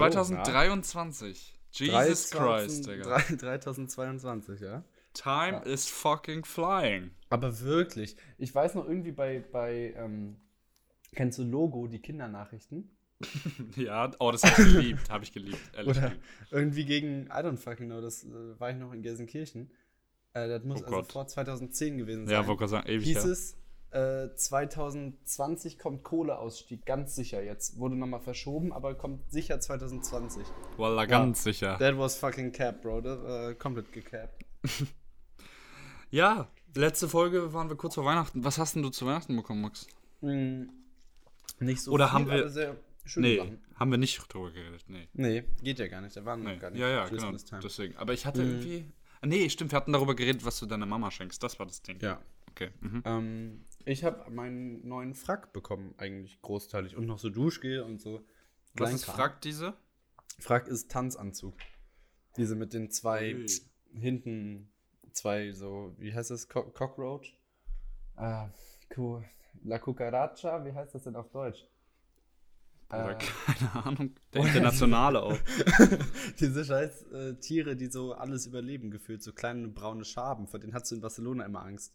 2023. Jesus Christ, Digga. 3022, ja. Time Ja. is fucking flying. Aber wirklich, ich weiß noch irgendwie bei, bei ähm, kennst du Logo, die Kindernachrichten? Ja, oh, das habe ich geliebt. Habe ich geliebt. Ehrlich Oder geliebt. irgendwie gegen, I don't fucking know, das äh, war ich noch in Gelsenkirchen. Äh, das muss Oh also Gott. vor 2010 gewesen sein. Ja, wollte gerade sagen, ewig Hieß her. es, äh, 2020 kommt Kohleausstieg, ganz sicher jetzt. Wurde nochmal verschoben, aber kommt sicher 2020. Wallah, ganz sicher. That was fucking cap, bro. Das, äh, komplett gecapped. Ja, letzte Folge waren wir kurz vor Weihnachten. Was hast denn du zu Weihnachten bekommen, Max? Hm, nicht so Oder viel, haben wir- sehr schöne Nee, Sachen. haben wir nicht drüber geredet. Nee. Nee, geht ja gar nicht. Da waren nee. noch gar nicht. Ja, ja, genau. Time. Deswegen. Aber ich hatte Mhm. irgendwie. Ah, Nee, stimmt, wir hatten darüber geredet, was du deiner Mama schenkst. Das war das Ding. Ja. Okay. Mhm. Ähm, ich habe meinen neuen Frack bekommen, eigentlich großteilig. Und noch so Duschgel und so. Was ist. Frack diese? Frack ist Tanzanzug. Diese mit den zwei Ui. hinten, zwei so, wie heißt das? Co Cockroach? Ah, cool. La Cucaracha, wie heißt das denn auf Deutsch? Oder Äh, keine Ahnung. Der internationale auch. diese scheiß äh, Tiere, die so alles überleben gefühlt, so kleine braune Schaben, vor denen hast du in Barcelona immer Angst.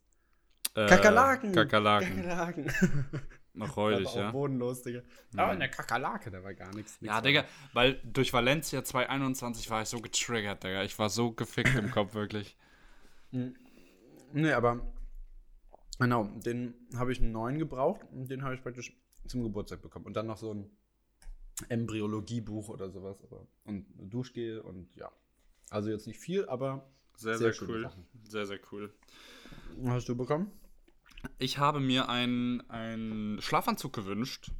Äh, Kakerlaken! Kakerlaken. Kakerlaken! Noch auch ja. bodenlos, Digga. Aber eine Kakerlake, da war gar nichts. Ja, Digga, weil durch Valencia 2021 war ich so getriggert, Digga. Ich war so gefickt im Kopf, wirklich. Nee, aber genau, den habe ich einen neuen gebraucht und den habe ich praktisch zum Geburtstag bekommen. Und dann noch so ein Embryologiebuch oder sowas. Aber, und Duschgel und ja. Also jetzt nicht viel, aber Sehr, Sehr sehr, cool. Sachen. Sehr, sehr cool. hast du bekommen? Ich habe mir einen, einen Schlafanzug gewünscht.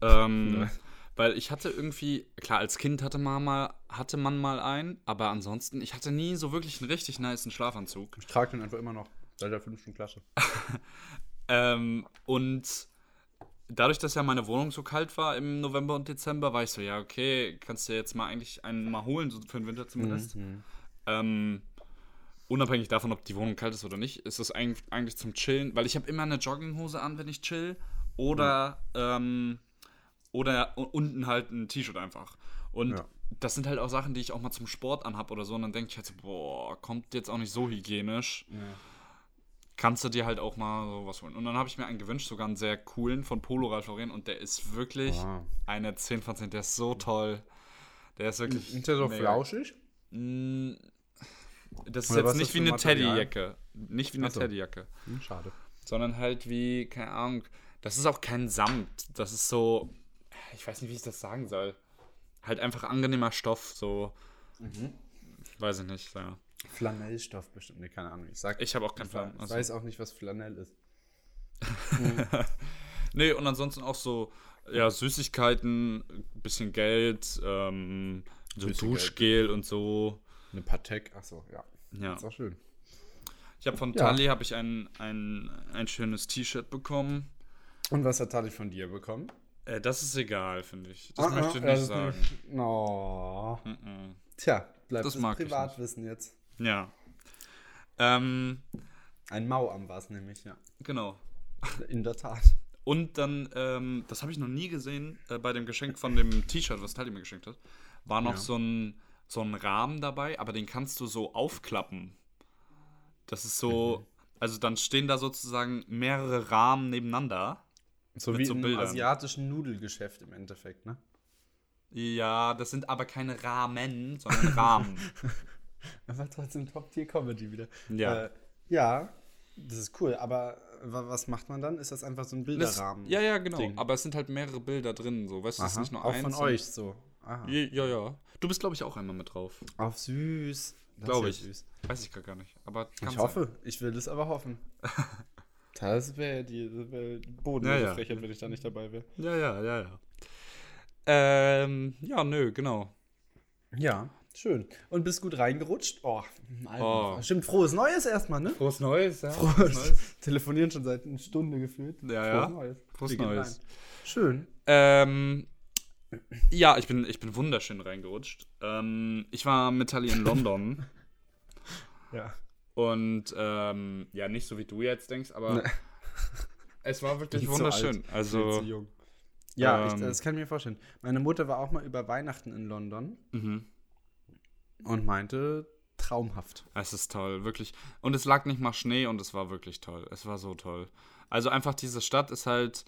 Ähm, Ja. Weil ich hatte irgendwie, klar, als Kind hatte man, mal, hatte man mal einen, aber ansonsten, ich hatte nie so wirklich einen richtig niceen Schlafanzug. Ich trage den einfach immer noch seit der fünften Klasse. Ähm, und dadurch, dass ja meine Wohnung so kalt war im November und Dezember, war ich so, ja, okay, kannst du jetzt mal eigentlich einen mal holen, so für den Winter zumindest. Mhm. Ähm, unabhängig davon, ob die Wohnung kalt ist oder nicht, ist das eigentlich, zum Chillen, weil ich habe immer eine Jogginghose an, wenn ich chill. Oder, ähm, oder unten halt ein T-Shirt einfach. Und Ja. das sind halt auch Sachen, die ich auch mal zum Sport anhab oder so. Und dann denke ich halt so, boah, kommt jetzt auch nicht so hygienisch. Ja. Kannst du dir halt auch mal sowas holen. Und dann habe ich mir einen gewünscht, sogar einen sehr coolen von Polo Ralph Lauren. Und der ist wirklich Ah. eine 10 von 10. Der ist so toll. Der ist wirklich. Ist der so mega. flauschig? Das ist Oder jetzt nicht wie eine? Teddyjacke. Nicht wie eine. Teddyjacke. Hm, schade. Sondern halt wie, keine Ahnung. Das ist auch kein Samt. Das ist so. Ich weiß nicht, wie ich das sagen soll. Halt einfach angenehmer Stoff. So. Mhm. Weiß ich nicht. Ja. Flanellstoff bestimmt. Nee, keine Ahnung. Ich sag, Ich habe auch keinen ich Plan. Also, weiß auch nicht, was Flanell ist. Nee, und ansonsten auch so, ja, Süßigkeiten, bisschen Geld, ähm, so Duschgel und so. Eine Patek. Achso, ja. Ja. Ist auch schön. Ich habe von Ja. Tali habe ich ein, ein, ein schönes T-Shirt bekommen. Und was hat Tali von dir bekommen? Äh, das ist egal, finde ich. Das Ah, möchte ich nicht sagen. nicht- No. Mhm. Tja, bleibt Das Privatwissen jetzt. Ja. Ähm, Ein Mauam war es nämlich, ja. genau. In der Tat. Und dann, ähm, das habe ich noch nie gesehen, äh, bei dem Geschenk von dem T-Shirt, was Tali mir geschenkt hat, war noch Ja. so, ein, so ein Rahmen dabei, aber den kannst du so aufklappen. Das ist so, Mhm. also dann stehen da sozusagen mehrere Rahmen nebeneinander. So Mit wie so im Bildern. asiatischen Nudelgeschäft im Endeffekt, ne? Ja, das sind aber keine Rahmen, sondern Rahmen. Aber trotzdem Top-Tier-Comedy wieder. Ja. Äh, ja, das ist cool. Aber wa- was macht man dann? Ist das einfach so ein Das, Bilderrahmen? ja, ja, genau. Ding. Aber es sind halt mehrere Bilder drin, so. Weißt du, es ist nicht nur auch eins. von und- euch so. Aha. Ja, ja. Du bist, glaube ich, auch einmal mit drauf. Auf süß. Das Glaube ist ich. ja Süß. Weiß ich gar nicht. Aber kann Ich sein. hoffe. Ich will es aber hoffen. Das wäre die, das wär bodenlose Ja, ja. Frechheit, wenn ich da nicht dabei wäre. Ja, ja, ja, ja. Ähm, ja, nö, genau. Ja, schön. Und bist gut reingerutscht? Oh, Alter. Oh. Stimmt, frohes Neues erstmal, ne? Frohes Neues, ja. Frohes Telefonieren schon seit einer Stunde gefühlt. Ja, ja. Frohes Neues. Frohes Neues. rein. Schön. Ähm, ja, ich bin, ich bin wunderschön reingerutscht. Ähm, ich war mit Tali in London Ja. und ähm, ja, nicht so wie du jetzt denkst, aber Ne. es war wirklich wunderschön. Viel Also, zu jung. Ja, ich, Ähm. das kann ich mir vorstellen. Meine Mutter war auch mal über Weihnachten in London Mhm. und meinte, traumhaft. Es ist toll, wirklich. Und es lag nicht mal Schnee und es war wirklich toll. Es war so toll. Also einfach diese Stadt ist halt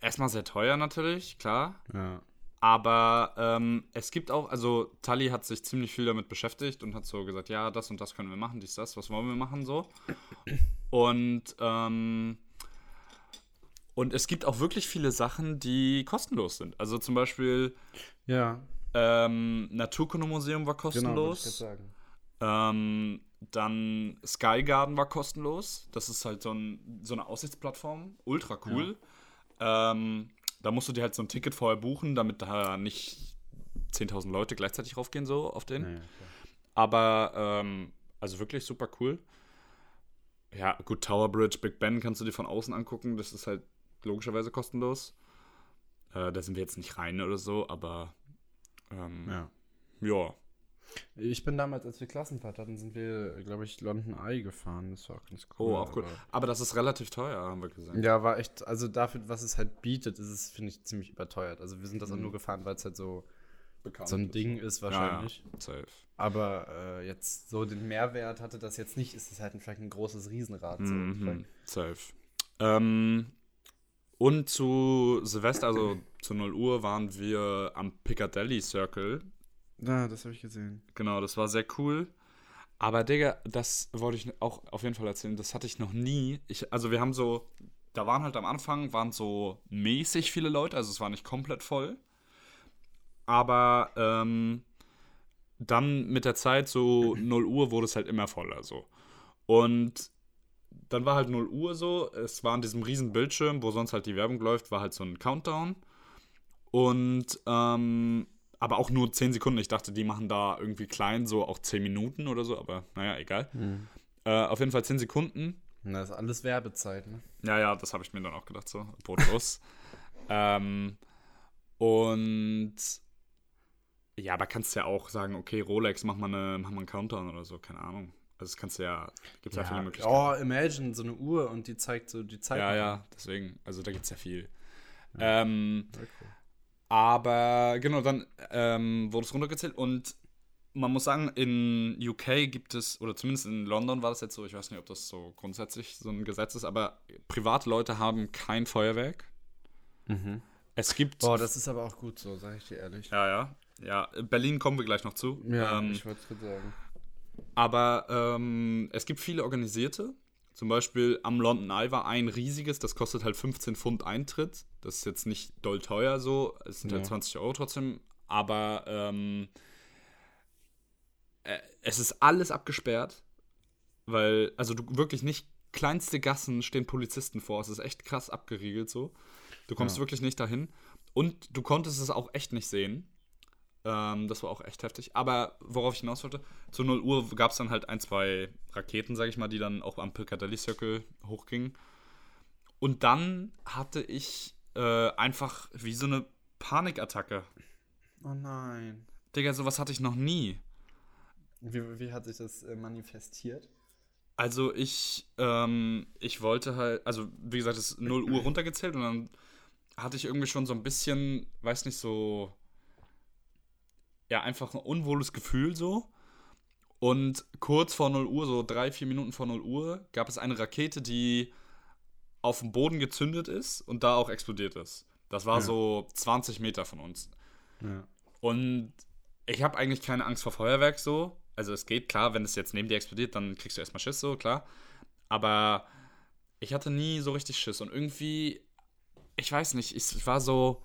erstmal sehr teuer natürlich, klar. Ja. Aber ähm, es gibt auch, also Tully hat sich ziemlich viel damit beschäftigt und hat so gesagt, ja, das und das können wir machen, dies, das, was wollen wir machen, so. Und, ähm, und es gibt auch wirklich viele Sachen, die kostenlos sind. Also zum Beispiel Ja, ähm, Naturkundemuseum war genau, kostenlos. sagen. Ähm, dann Sky Garden war kostenlos. Das ist halt so, ein, so eine Aussichtsplattform. Ultra cool. Ähm, da musst du dir halt so ein Ticket vorher buchen, damit da nicht 10.000 Leute gleichzeitig raufgehen, so auf den. Ja, ja, klar. Aber, ähm, also wirklich super cool. Ja, gut, Tower Bridge, Big Ben kannst du dir von außen angucken. Das ist halt logischerweise kostenlos. Äh, da sind wir jetzt nicht rein oder so, aber ähm, ja. ja. Ich bin damals, als wir Klassenfahrt hatten, sind wir, glaube ich, London Eye gefahren. Das war auch ganz Oh, cool. auch cool. aber- Aber das ist relativ teuer, haben wir gesehen. Ja, war echt, also dafür, was es halt bietet, ist es, finde ich, ziemlich überteuert. Also wir sind das auch Mhm. nur gefahren, weil es halt so, Bekannt so ein ist. Ding ist wahrscheinlich. Ja. Safe. Aber äh, jetzt so den Mehrwert hatte das jetzt nicht, ist es halt vielleicht ein großes Riesenrad. So. Mhm. Safe. Ähm, und zu Silvester, also zu 0 Uhr, waren wir am Piccadilly Circle. Ja, das habe ich gesehen. Genau, das war sehr cool. Aber Digga, das wollte ich auch auf jeden Fall erzählen. Das hatte ich noch nie. Ich, also wir haben so, da waren halt am Anfang, waren so mäßig viele Leute, also es war nicht komplett voll. Aber ähm, dann mit der Zeit, so 0 Uhr, wurde es halt immer voller so. Und dann war halt 0 Uhr so, es war an diesem riesen Bildschirm, wo sonst halt die Werbung läuft, war halt so ein Countdown. Und, ähm, aber auch nur 10 Sekunden. Ich dachte, die machen da irgendwie klein, so auch 10 Minuten oder so, aber naja, egal. Äh, auf jeden Fall 10 Sekunden. Und das ist alles Werbezeit, ne? Ja, ja, das habe ich mir dann auch gedacht, so, bodenlos. ähm, und ja, aber kannst ja auch sagen, okay, Rolex, mach mal, eine, mach mal einen Countdown oder so, keine Ahnung. Also das kannst du ja, gibt ja, viele Möglichkeiten. oh, imagine, so eine Uhr und die zeigt so die Zeit. ja, ja, deswegen, also da gibt es ja viel. Ähm, Sehr cool. Aber genau, dann ähm, wurde es runtergezählt und man muss sagen, in UK gibt es, oder zumindest in London war das jetzt so, ich weiß nicht, ob das so grundsätzlich so ein Gesetz ist, aber private Leute haben kein Feuerwerk. Mhm. Es gibt. Boah, das ist aber auch gut so, sag ich dir ehrlich. ja, ja. Ja, Berlin kommen wir gleich noch zu. ähm, ich wollte es gerade sagen. aber ähm, es gibt viele organisierte. Zum Beispiel am London Eye war ein riesiges, das kostet halt 15 Pfund Eintritt. Das ist jetzt nicht doll teuer so, es sind halt Ja. 20 Euro trotzdem. Aber ähm, äh, es ist alles abgesperrt, weil, also du wirklich nicht, kleinste Gassen stehen Polizisten vor. Es ist echt krass abgeriegelt so. Du kommst Ja. wirklich nicht dahin. Und du konntest es auch echt nicht sehen. Ähm, das war auch echt heftig. Aber worauf ich hinaus wollte, zu 0 Uhr gab es dann halt ein, zwei Raketen, sag ich mal, die dann auch am Piccadilly Circle hochgingen. Und dann hatte ich äh, einfach wie so eine Panikattacke. Oh nein. Digga, sowas hatte ich noch nie. Wie, wie hat sich das äh, manifestiert? Also ich, ähm, ich wollte halt, also wie gesagt, es ist 0 Uhr runtergezählt und dann hatte ich irgendwie schon so ein bisschen, weiß nicht, so, ja, einfach ein unwohles Gefühl so. Und kurz vor 0 Uhr, so drei, vier Minuten vor 0 Uhr, gab es eine Rakete, die auf dem Boden gezündet ist und da auch explodiert ist. Das war Ja. so 20 Meter von uns. Ja. Und ich habe eigentlich keine Angst vor Feuerwerk so. Also es geht, klar, wenn es jetzt neben dir explodiert, dann kriegst du erstmal Schiss so, klar. Aber ich hatte nie so richtig Schiss. Und irgendwie, ich weiß nicht, ich war so,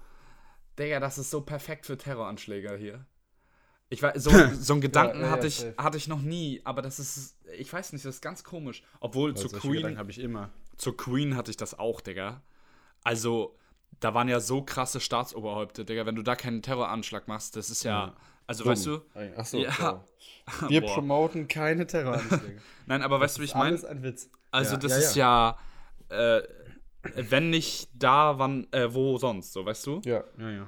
Digga, das ist so perfekt für Terroranschläge hier. Ich war, so, so einen Gedanken ja, ja, hatte, ich, safe. hatte ich noch nie, aber das ist, ich weiß nicht, das ist ganz komisch. Obwohl Also zu Queen, habe ich immer. Zur Queen hatte ich das auch, Digga. Also, da waren ja so krasse Staatsoberhäupter, Digga. Wenn du da keinen Terroranschlag machst, das ist ja. Ja. Also, Dumm. weißt du. Achso, Ja. Wir Boah. promoten keine Terroranschläge. Nein, aber weißt du, wie ich meine? Alles ein Witz. Also, Ja, das ja, ist ja. Äh, wenn nicht da, wann, äh, wo sonst, so, weißt du? Ja, ja, ja.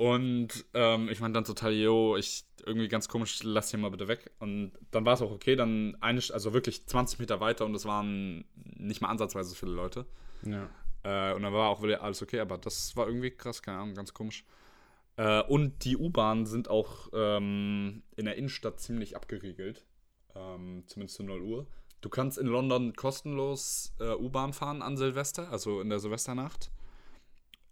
Und ähm, ich meine dann total, yo, ich irgendwie ganz komisch, lass hier mal bitte weg. Und dann war es auch okay, dann eine, also wirklich 20 Meter weiter und es waren nicht mal ansatzweise so viele Leute. ja. Äh, und dann war auch wieder alles okay, aber das war irgendwie krass, keine Ahnung, ganz komisch. Äh, und die U-Bahnen sind auch ähm, in der Innenstadt ziemlich abgeriegelt. Ähm, zumindest zu 0 Uhr. Du kannst in London kostenlos äh, U-Bahn fahren an Silvester, also in der Silvesternacht.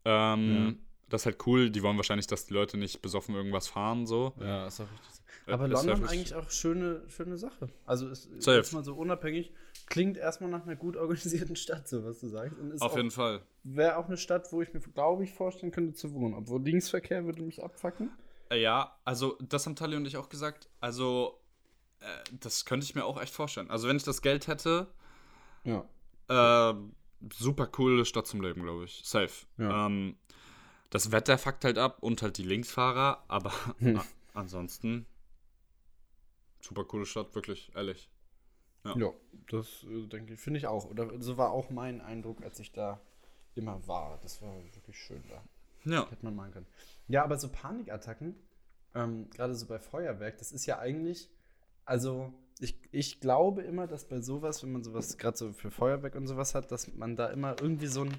Ähm, Das ist halt cool. Die wollen wahrscheinlich, dass die Leute nicht besoffen irgendwas fahren, so. Ja, ist auch richtig. Äh, Aber ist London ja wirklich- eigentlich auch schöne, schöne Sache. Also ist mal so unabhängig. Klingt erstmal nach einer gut organisierten Stadt, so was du sagst. Und ist Auf auch, jeden Fall. Wäre auch eine Stadt, wo ich mir, glaube ich, vorstellen könnte zu wohnen. Obwohl Linksverkehr würde mich abfacken. Äh, Ja, also das haben Tali und ich auch gesagt. Also, äh, das könnte ich mir auch echt vorstellen. Also, wenn ich das Geld hätte, Ja. äh, super coole Stadt zum Leben, glaube ich. Safe. Ja. Ähm, das Wetter fuckt halt ab und halt die Linksfahrer, aber Hm. ansonsten super coole Stadt, wirklich, ehrlich. Ja. Ja, das äh, denke ich, finde ich auch. Oder so war auch mein Eindruck, als ich da immer war. Das war wirklich schön da. Ja. Hätte man machen können. Ja, aber so Panikattacken, ähm, gerade so bei Feuerwerk, das ist ja eigentlich, also ich, ich glaube immer, dass bei sowas, wenn man sowas gerade so für Feuerwerk und sowas hat, dass man da immer irgendwie so ein,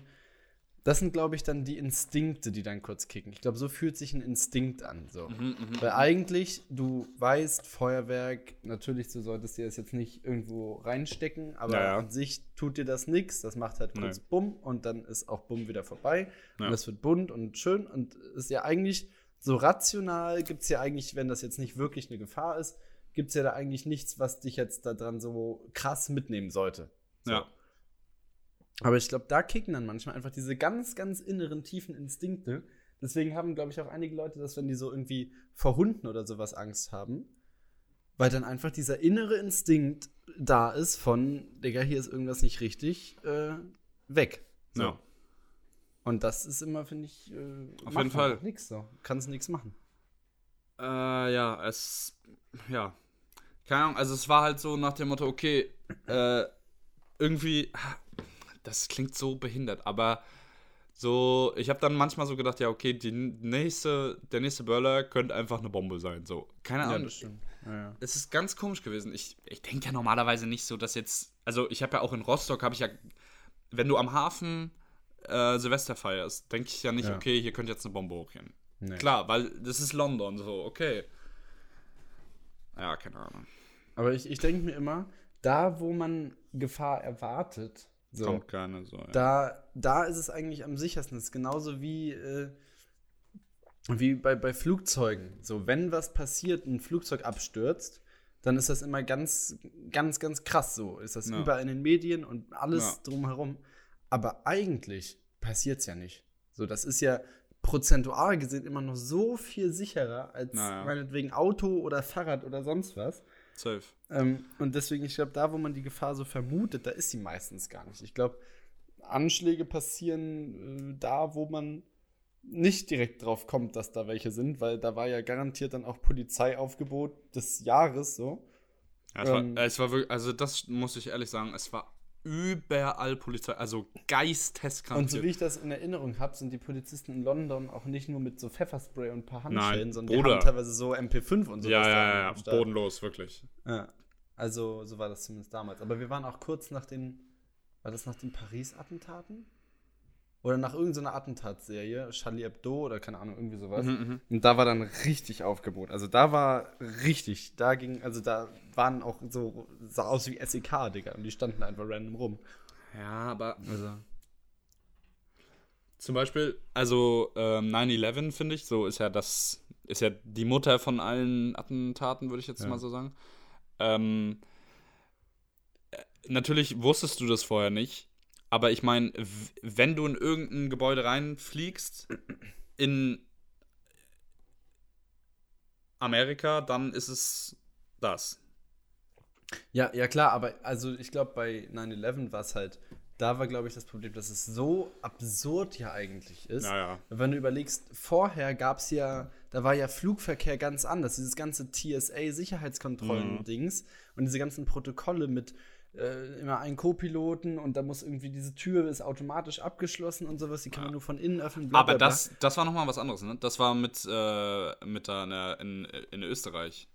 das sind, glaube ich, dann die Instinkte, die dann kurz kicken. Ich glaube, so fühlt sich ein Instinkt an. So. Mhm, mhm. Weil eigentlich, du weißt, Feuerwerk, natürlich, du solltest dir das jetzt nicht irgendwo reinstecken, aber Ja, ja. an sich tut dir das nichts. Das macht halt kurz Nee. Bumm und dann ist auch Bumm wieder vorbei. Ja. Und es wird bunt und schön und ist ja eigentlich so rational, gibt es ja eigentlich, wenn das jetzt nicht wirklich eine Gefahr ist, gibt es ja da eigentlich nichts, was dich jetzt daran so krass mitnehmen sollte. So. Ja. Aber ich glaube, da kicken dann manchmal einfach diese ganz, ganz inneren, tiefen Instinkte. Deswegen haben, glaube ich, auch einige Leute das, wenn die so irgendwie vor Hunden oder sowas Angst haben. Weil dann einfach dieser innere Instinkt da ist von, Digga, hier ist irgendwas nicht richtig, äh, weg. So. Ja. Und das ist immer, finde ich, äh, Auf jeden Fall. Nix so. Kannst nichts machen. Äh, ja, es. Ja. Keine Ahnung, also es war halt so nach dem Motto, okay, äh, irgendwie. Das klingt so behindert, aber so, ich habe dann manchmal so gedacht, ja, okay, die nächste, der nächste Böller könnte einfach eine Bombe sein. So, keine Ahnung. stimmt. Ja, ja. es ist ganz komisch gewesen. Ich, ich denke ja normalerweise nicht so, dass jetzt. Also, ich habe ja auch in Rostock, habe ich ja. Wenn du am Hafen äh, Silvester feierst, denke ich ja nicht, Ja. okay, hier könnte jetzt eine Bombe hochgehen. Nee. Klar, weil das ist London, so, okay. Ja, keine Ahnung. Aber ich, ich denke mir immer, da, wo man Gefahr erwartet, so, Kommt keine so. Ja. da, da ist es eigentlich am sichersten. Das ist genauso wie, äh, wie bei, bei Flugzeugen. So, wenn was passiert, ein Flugzeug abstürzt, dann ist das immer ganz, ganz, ganz krass so. Ist das Ja. überall in den Medien und alles Ja. drumherum. Aber eigentlich passiert es ja nicht. So, das ist ja prozentual gesehen immer noch so viel sicherer als Na ja. meinetwegen Auto oder Fahrrad oder sonst was. Safe. Ähm, und deswegen, ich glaube, da, wo man die Gefahr so vermutet, da ist sie meistens gar nicht. Ich glaube, Anschläge passieren äh, da, wo man nicht direkt drauf kommt, dass da welche sind, weil da war ja garantiert dann auch Polizeiaufgebot des Jahres so. Ja, es, Ähm. war, es war wirklich, also das muss ich ehrlich sagen, es war überall Polizei, also geisteskrank. Und so wie ich das in Erinnerung habe, sind die Polizisten in London auch nicht nur mit so Pfefferspray und ein paar Nein, Handschellen, sondern die haben teilweise so MP5 und so. ja, ja, ja, ja, bodenlos, wirklich. Ja, also so war das zumindest damals. Aber wir waren auch kurz nach den, war das nach den Paris-Attentaten? Oder nach irgendeiner Attentatsserie, Charlie Hebdo oder keine Ahnung, irgendwie sowas. Mhm, Und da war dann richtig Aufgebot. Also da war richtig, da ging, also da waren auch so, sah aus wie SEK, Digga. Und die standen einfach random rum. Ja, aber Also, zum Beispiel, also ähm, 9-11, finde ich, so ist ja das, ist ja die Mutter von allen Attentaten, würde ich jetzt Ja. mal so sagen. Ähm, äh, natürlich wusstest du das vorher nicht, aber ich meine, wenn du in irgendein Gebäude reinfliegst, in Amerika, dann ist es das. Ja, ja klar, aber also ich glaube, bei 9-11 war es halt, da war, glaube ich, das Problem, dass es so absurd ja eigentlich ist. Ja, ja. Wenn du überlegst, vorher gab es ja, da war ja Flugverkehr ganz anders. Dieses ganze TSA-Sicherheitskontrollen-Dings und diese ganzen Protokolle mit äh, immer einen Co-Piloten und da muss irgendwie diese Tür ist automatisch abgeschlossen und sowas, die kann man nur von innen öffnen. bla, Aber bla, bla. das, das war nochmal was anderes, ne? Das war mit, äh, mit da in, der- in, in Österreich.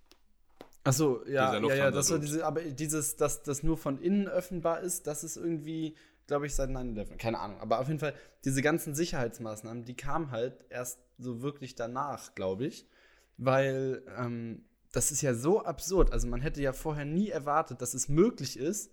Achso, ja, Dieser ja, ja, das war diese, aber dieses, dass das nur von innen öffnbar ist, das ist irgendwie glaube ich, seit 9-11. Keine Ahnung. Aber auf jeden Fall, diese ganzen Sicherheitsmaßnahmen, die kamen halt erst so wirklich danach, glaube ich. Weil ähm, das ist ja so absurd. Also man hätte ja vorher nie erwartet, dass es möglich ist,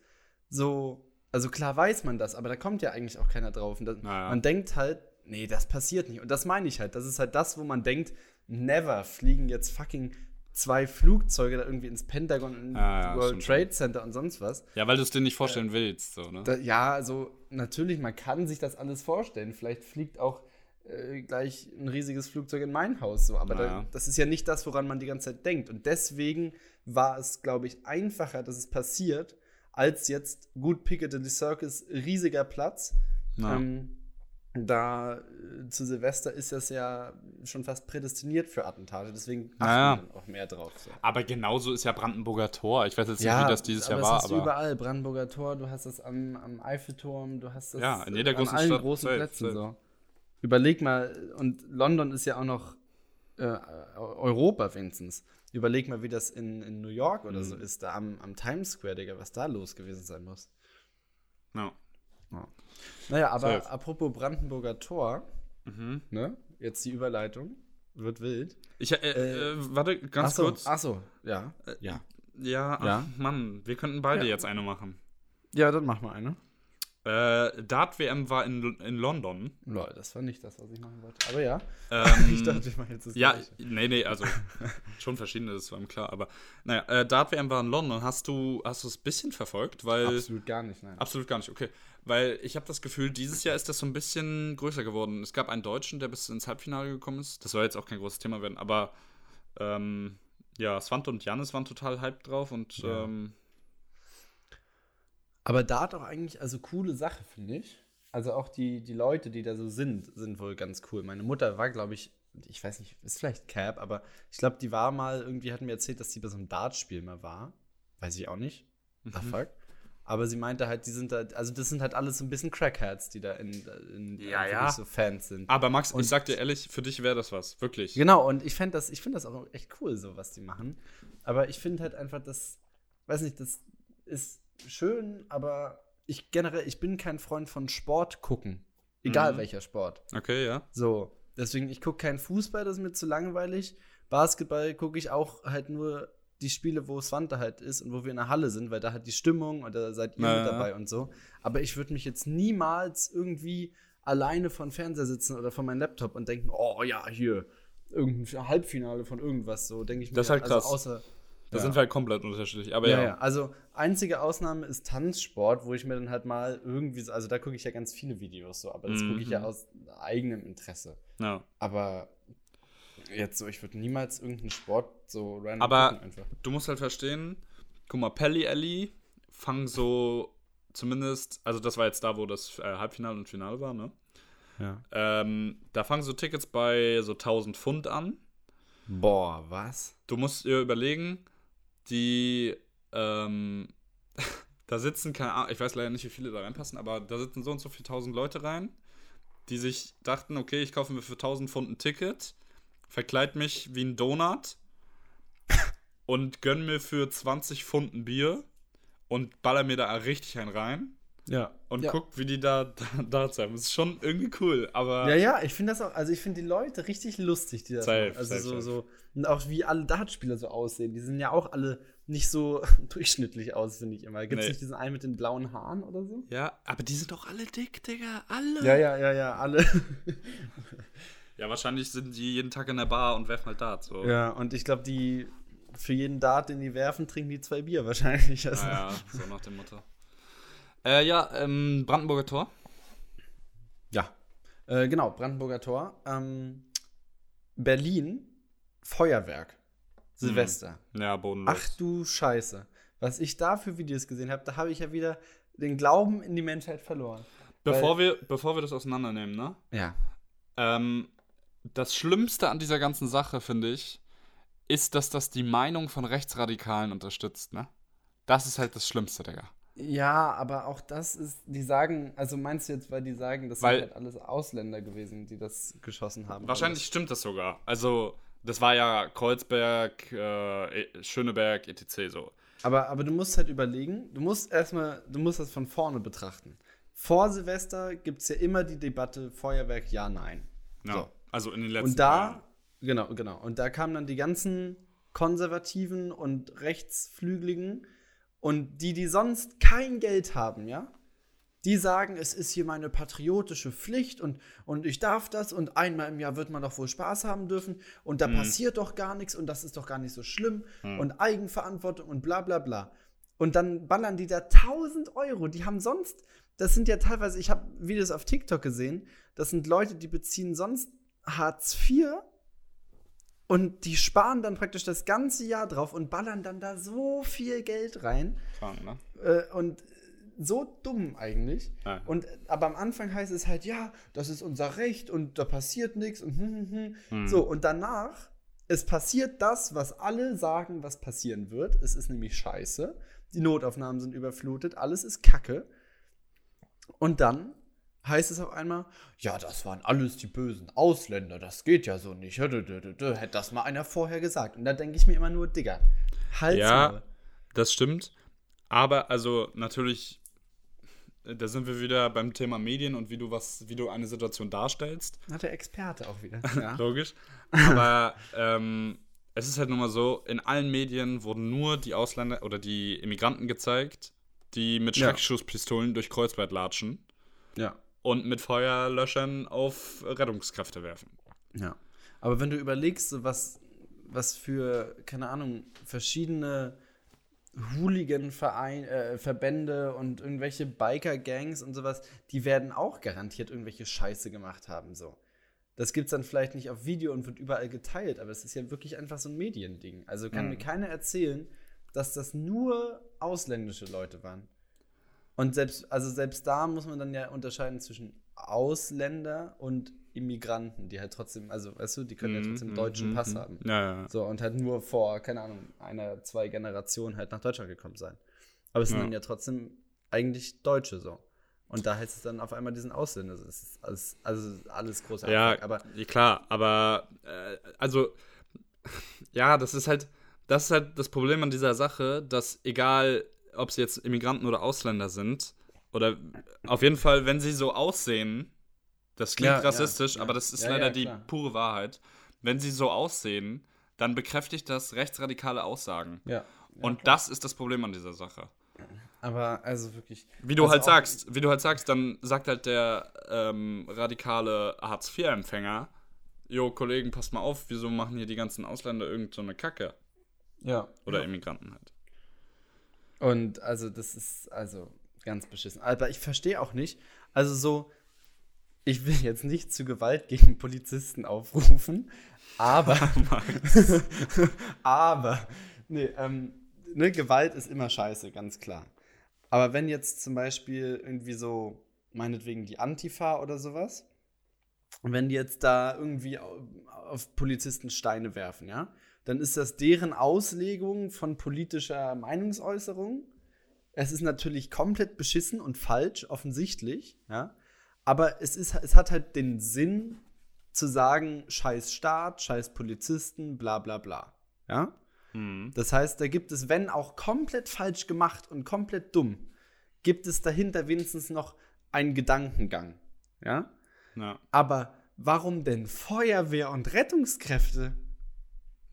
so, also klar weiß man das, aber da kommt ja eigentlich auch keiner drauf. Das, Naja. Man denkt halt, nee, das passiert nicht. Und das meine ich halt. Das ist halt das, wo man denkt, never fliegen jetzt fucking zwei Flugzeuge da irgendwie ins Pentagon, in Ah, ja, World Trade Center und sonst was. Ja, weil du es dir nicht vorstellen willst, so, ne? Da, ja, also natürlich, man kann sich das alles vorstellen. Vielleicht fliegt auch äh, gleich ein riesiges Flugzeug in mein Haus so, aber Naja. da, das ist ja nicht das, woran man die ganze Zeit denkt. Und deswegen war es, glaube ich, einfacher, dass es passiert, als jetzt gut Piccadilly Circus, riesiger Platz. Ja. Ähm, da äh, zu Silvester ist das ja schon fast prädestiniert für Attentate, deswegen achten Naja. dann auch mehr drauf. So. Aber genauso ist ja Brandenburger Tor. Ich weiß jetzt nicht, wie das dieses Jahr das war, hast du aber. überall. Brandenburger Tor, du hast das am, am Eiffelturm, du hast das Ja, in jeder an großen allen Stadt. großen Plätzen so. Überleg mal, und London ist ja auch noch äh, Europa wenigstens. Überleg mal, wie das in, in New York oder Mhm. so ist, da am, am Times Square, Digga, was da los gewesen sein muss. Ja. Naja, aber Safe. apropos Brandenburger Tor, Mhm. ne? Jetzt die Überleitung. Wird wild. Ich, äh, äh, warte, ganz Achso, kurz. achso, ja. ja. Ja, ach, Ja. Mann, wir könnten beide Ja. jetzt eine machen. Ja, dann mach mal eine. Äh, Dart-WM war in, in London. Lol, das war nicht das, was ich machen wollte. Aber ja. Ähm, ich dachte, ich mache jetzt das Ja, Gleiche. nee, nee, also schon verschiedene, das war mir klar. Aber naja, äh, Dart-WM war in London. Hast du hast du es ein bisschen verfolgt? Weil, Absolut gar nicht, nein. Absolut gar nicht, okay. Weil ich habe das Gefühl, dieses Jahr ist das so ein bisschen größer geworden. Es gab einen Deutschen, der bis ins Halbfinale gekommen ist. Das soll jetzt auch kein großes Thema werden, aber ähm, ja, Svante und Janis waren total hyped drauf und Ja. ähm, Aber da hat auch eigentlich, also coole Sache, finde ich. Also auch die, die Leute, die da so sind, sind wohl ganz cool. Meine Mutter war, glaube ich, ich weiß nicht, ist vielleicht Cap, aber ich glaube, die war mal, irgendwie hat mir erzählt, dass die bei so einem Dartspiel mal war. Weiß ich auch nicht. The Mhm. fuck. Aber sie meinte halt, die sind da, also das sind halt alles so ein bisschen Crackheads, die da in, in Ja, ja. so Fans sind. aber Max, Und- ich sag dir ehrlich, für dich wäre das was, wirklich. Genau, und ich fände das, ich finde das auch echt cool, so was die machen. Aber ich finde halt einfach, das, weiß nicht, das ist schön, aber ich generell, ich bin kein Freund von Sport gucken. Egal Mhm. welcher Sport. Okay, ja. So, deswegen, ich gucke keinen Fußball, das ist mir zu langweilig. Basketball gucke ich auch halt nur die Spiele, wo Swante halt ist und wo wir in der Halle sind, weil da hat die Stimmung und da seid ihr Ja, mit dabei und so. Aber ich würde mich jetzt niemals irgendwie alleine vor Fernseher sitzen oder vor meinem Laptop und denken, oh ja, hier, irgendein Halbfinale von irgendwas, so denke ich mir. Das ist halt krass. Also außer, Da Ja. sind wir halt komplett unterschiedlich. Aber ja, ja. also einzige Ausnahme ist Tanzsport, wo ich mir dann halt mal irgendwie, so- also da gucke ich ja ganz viele Videos so, aber das gucke ich ja Mhm. aus eigenem Interesse. ja. Aber jetzt so, ich würde niemals irgendeinen Sport so random Aber- gucken einfach. Du musst halt verstehen, guck mal, Pelly Alley fangen so zumindest, also das war jetzt da, wo das äh, Halbfinale und Finale war, ne? Ja. Ähm, da fangen so Tickets bei so 1000 Pfund an. Boah, was? Du musst dir überlegen, die, ähm, da sitzen, keine Ahnung, ich weiß leider nicht, wie viele da reinpassen, aber da sitzen so und so viele tausend Leute rein, die sich dachten, okay, ich kaufe mir für 1000 Pfund ein Ticket, verkleid mich wie ein Donut und gönn mir für 20 Pfund ein Bier und baller mir da richtig einen rein Ja. und ja. guck, wie die da, da haben. Das ist schon irgendwie cool, aber Ja, ja, ich finde das auch, also ich finde die Leute richtig lustig, die das Safe, machen. Also safe, so, safe. so, und auch wie alle Dartspieler so aussehen. Die sehen ja auch alle nicht so durchschnittlich aus, finde ich immer. Gibt es Nee. nicht diesen einen mit den blauen Haaren oder so? ja, aber die sind doch alle dick, Digga, alle. Ja, ja, ja, ja, alle. Ja, wahrscheinlich sind die jeden Tag in der Bar und werfen halt Darts. So. ja, und ich glaube, die für jeden Dart, den die werfen, trinken die zwei Bier wahrscheinlich. Also, Naja, so nach dem Motto. Äh, ja, ähm, Brandenburger Tor. Ja, äh, genau, Brandenburger Tor. Ähm, Berlin, Feuerwerk. Silvester. Ja, bodenlos. Ach du Scheiße. Was ich da für Videos gesehen habe, da habe ich ja wieder den Glauben in die Menschheit verloren. bevor, wir, bevor wir das auseinandernehmen, ne? Ja. Ähm, das Schlimmste an dieser ganzen Sache, finde ich, ist, dass das die Meinung von Rechtsradikalen unterstützt, ne? Das ist halt das Schlimmste, Digga. Ja, aber auch das ist, die sagen, also meinst du jetzt, weil die sagen, das Weil- sind halt alles Ausländer gewesen, die das geschossen haben? Wahrscheinlich stimmt das sogar. Also, das war ja Kreuzberg, äh, Schöneberg, etc. so. Aber, aber du musst halt überlegen, du musst erstmal, du musst das von vorne betrachten. vor Silvester gibt es ja immer die Debatte Feuerwerk, ja, nein. Ja. So. Also in den letzten Und da, Jahren. genau, genau. Und da kamen dann die ganzen Konservativen und Rechtsflügeligen und die, die sonst kein Geld haben, ja, die sagen, es ist hier meine patriotische Pflicht und, und ich darf das und einmal im Jahr wird man doch wohl Spaß haben dürfen und da passiert doch gar nichts und das ist doch gar nicht so schlimm und Eigenverantwortung und bla bla bla. Und dann ballern die da 1000 Euro. Die haben sonst, das sind ja teilweise, ich habe Videos auf TikTok gesehen, das sind Leute, die beziehen sonst Hartz IV und die sparen dann praktisch das ganze Jahr drauf und ballern dann da so viel Geld rein. Krank, ne? Äh, und so dumm eigentlich. Ja. Und aber am Anfang heißt es halt, ja, das ist unser Recht und da passiert nichts und hm, hm, hm. so und danach es passiert das, was alle sagen, was passieren wird. Es ist nämlich scheiße. Die Notaufnahmen sind überflutet, alles ist Kacke. Und dann heißt es auf einmal, ja, das waren alles die bösen Ausländer, das geht ja so nicht. Hätte das mal einer vorher gesagt. Und da denke ich mir immer nur, Digga, halt Ja, das stimmt. Aber also natürlich, äh, da sind wir wieder beim Thema Medien und wie du was, wie du eine Situation darstellst. Hat der Experte auch wieder. Ja. Logisch. Aber ähm, es ist halt nun mal so, in allen Medien wurden nur die Ausländer oder die Immigranten gezeigt, die mit Ja. Schreckschusspistolen durch Kreuzberg latschen ja. Und mit Feuerlöschern auf Rettungskräfte werfen. Ja. Aber wenn du überlegst, was, was für, keine Ahnung, verschiedene Hooligan-Vereine, äh, Verbände und irgendwelche Biker-Gangs und sowas, die werden auch garantiert irgendwelche Scheiße gemacht haben, so. Das gibt's dann vielleicht nicht auf Video und wird überall geteilt, aber es ist ja wirklich einfach so ein Mediending. Also kann mir keiner erzählen, dass das nur ausländische Leute waren. Und selbst, also selbst da muss man dann ja unterscheiden zwischen Ausländer und Immigranten, die halt trotzdem, also weißt du, die können ja trotzdem einen deutschen Pass haben. Ja, ja. So, und halt nur vor, keine Ahnung, einer, zwei Generationen halt nach Deutschland gekommen sein. Aber es sind Ja. dann ja trotzdem eigentlich Deutsche so. Und da heißt es dann auf einmal diesen Ausländer. Das ist alles, also alles große Ja, Abfuck. aber ja, klar, aber äh, also ja, das ist halt das ist halt das Problem an dieser Sache, dass egal, ob sie jetzt Immigranten oder Ausländer sind oder auf jeden Fall, wenn sie so aussehen, das klingt Ja, ja, rassistisch, ja. aber das ist Ja, leider ja, die klar. pure Wahrheit. Wenn sie so aussehen, dann bekräftigt das rechtsradikale Aussagen. ja. Und das ist das Problem an dieser Sache. Aber also wirklich. Wie du also halt sagst, wie du halt sagst, dann sagt halt der ähm, radikale Hartz-IV-Empfänger, Jo, Kollegen, passt mal auf, wieso machen hier die ganzen Ausländer irgend so eine Kacke? Ja. Oder Immigranten halt. Und also das ist also ganz beschissen. Aber ich verstehe auch nicht, also so, ich will jetzt nicht zu Gewalt gegen Polizisten aufrufen, aber, aber, nee, ähm, ne, Gewalt ist immer scheiße, ganz klar. Aber wenn jetzt zum Beispiel irgendwie so, meinetwegen die Antifa oder sowas, und wenn die jetzt da irgendwie au- auf Polizisten Steine werfen, ja, dann ist das deren Auslegung von politischer Meinungsäußerung. Es ist natürlich komplett beschissen und falsch, offensichtlich, ja. Aber es, ist, es hat halt den Sinn zu sagen, scheiß Staat, scheiß Polizisten, bla bla bla. Ja? Mhm. Das heißt, da gibt es, wenn auch komplett falsch gemacht und komplett dumm, gibt es dahinter wenigstens noch einen Gedankengang. Ja? Ja. Aber warum denn Feuerwehr und Rettungskräfte?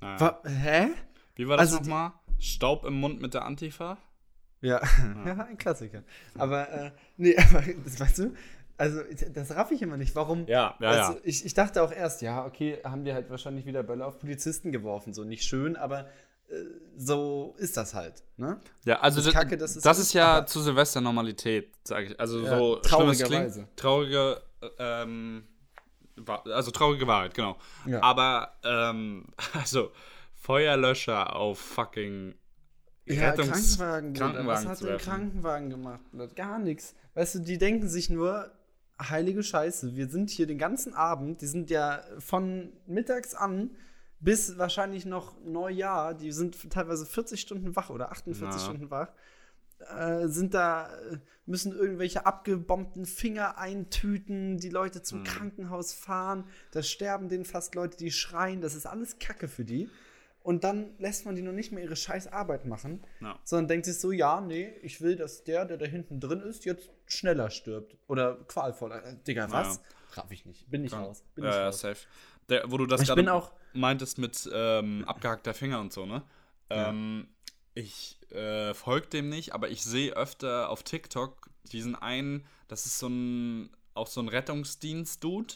Naja. Wa hä? Wie war das also nochmal? Staub im Mund mit der Antifa? Ja, ja ein Klassiker. Aber, äh, nee, aber, das weißt du, also, das raff ich immer nicht. Warum? Ja, ja, also, ja. Ich, ich dachte auch erst, ja, okay, haben die halt wahrscheinlich wieder Bälle auf Polizisten geworfen. So nicht schön, aber äh, so ist das halt. Ne? Ja, also Das das, Kacke, das das ist ist, gut, ja zu Silvester Normalität, sage ich. Also Ja, so traurigerweise. klingt, traurige, ähm, Wa- also traurige Wahrheit, genau. Ja. Aber ähm, also Feuerlöscher auf fucking Ja, Rettungs- Krankenwagen. Krankenwagen Was hat werfen. Krankenwagen gemacht? Gar nichts. Weißt du, die denken sich nur, heilige Scheiße, wir sind hier den ganzen Abend, die sind ja von mittags an bis wahrscheinlich noch Neujahr, die sind teilweise 40 Stunden wach oder 48 Na. Stunden wach, äh, sind da, äh, müssen irgendwelche abgebombten Finger eintüten, die Leute zum Krankenhaus fahren, da sterben denen fast Leute, die schreien, das ist alles Kacke für die. und dann lässt man die noch nicht mehr ihre scheiß Arbeit machen, Ja. sondern denkt sich so, ja, nee, ich will, dass der, der da hinten drin ist, jetzt schneller stirbt. Oder qualvoller. Äh, Digga, was? Raff ich nicht. Bin ich raus. Bin ich Ja, ja, raus. safe. Der, wo du das Ich gerade meintest mit ähm, abgehackter Finger und so, ne? Ähm, ich äh, folge dem nicht, aber ich sehe öfter auf TikTok diesen einen, das ist so ein, auch so ein Rettungsdienst-Dude,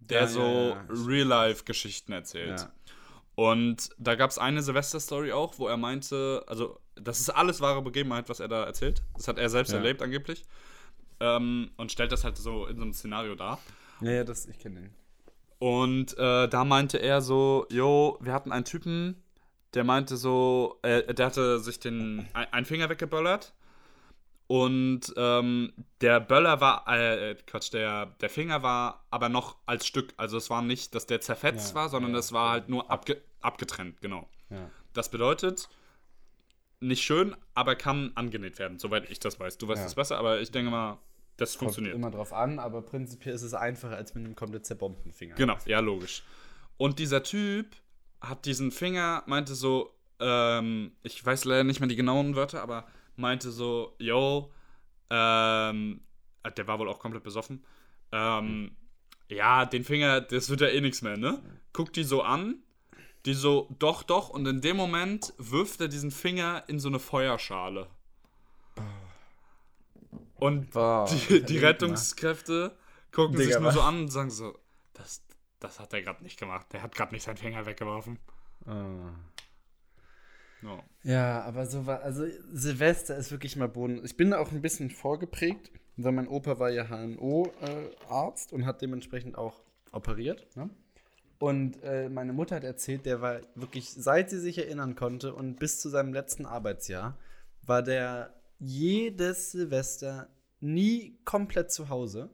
der Ja, so ja, ja. Real-Life-Geschichten erzählt. Und da gab es eine Silvester-Story auch, wo er meinte, also das ist alles wahre Begebenheit, was er da erzählt. Das hat er selbst erlebt angeblich. Ähm, und stellt das halt so in so einem Szenario dar. Ja, ja, das, ich kenne den. Und äh, da meinte er so, jo, wir hatten einen Typen, der meinte so, äh, der hatte sich den ein, einen Finger weggeböllert. Und ähm, der Böller war, äh, Quatsch, der, der Finger war aber noch als Stück. Also es war nicht, dass der zerfetzt Ja, war, sondern ja, es war halt nur abge abgetrennt, genau. Ja. Das bedeutet, nicht schön, aber kann angenäht werden, soweit ich das weiß. Du weißt es besser, aber ich denke mal, das Kommt funktioniert. immer drauf an, aber prinzipiell ist es einfacher als mit einem komplett zerbombten Finger. Genau, ja, logisch. Und dieser Typ hat diesen Finger, meinte so, ähm, ich weiß leider nicht mehr die genauen Wörter, aber meinte so, yo, ähm, äh, der war wohl auch komplett besoffen. Ähm, ja, den Finger, das wird ja eh nichts mehr, ne? Guckt die so an, die so, doch, doch, und in dem Moment wirft er diesen Finger in so eine Feuerschale. Und Boah, die, die gucken Digga, sich nur was? so an und sagen so, das, das hat er gerade nicht gemacht. Der hat gerade nicht seinen Finger weggeworfen. Ah. No. Ja, aber so war, also Silvester ist wirklich mal Boden. Ich bin da auch ein bisschen vorgeprägt, weil mein Opa war ja HNO-Arzt und hat dementsprechend auch operiert. Ne? Und äh, meine Mutter hat erzählt, der war wirklich, seit sie sich erinnern konnte und bis zu seinem letzten Arbeitsjahr, war der jedes Silvester nie komplett zu Hause.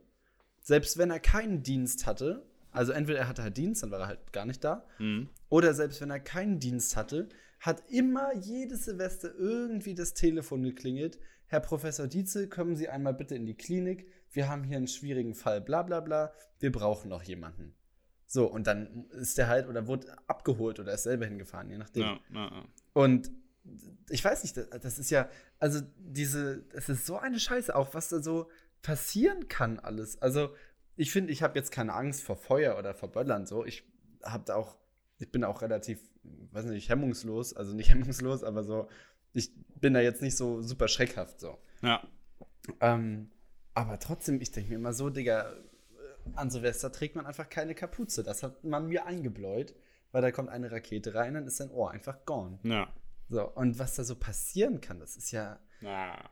Selbst wenn er keinen Dienst hatte, also entweder er hatte halt Dienst, dann war er halt gar nicht da, Mhm. oder selbst wenn er keinen Dienst hatte, hat immer jedes Silvester irgendwie das Telefon geklingelt. Herr Professor Dietzel, kommen Sie einmal bitte in die Klinik. Wir haben hier einen schwierigen Fall, bla bla bla. Wir brauchen noch jemanden. So, und dann ist der halt oder wurde abgeholt oder ist selber hingefahren, je nachdem. Ja, ja, ja. Und ich weiß nicht, das, das ist ja, also diese, es ist so eine Scheiße, auch was da so passieren kann alles. Also ich finde, ich habe jetzt keine Angst vor Feuer oder vor Böllern so. Ich habe da auch, ich bin auch relativ, weiß nicht, hemmungslos, also nicht hemmungslos, aber so, ich bin da jetzt nicht so super schreckhaft so. ja. Ähm, aber trotzdem, ich denke mir immer so, Digga, äh, an Silvester trägt man einfach keine Kapuze. Das hat man mir eingebläut, weil da kommt eine Rakete rein, dann ist dein Ohr einfach gone. ja. So, und was da so passieren kann, das ist ja. Ja.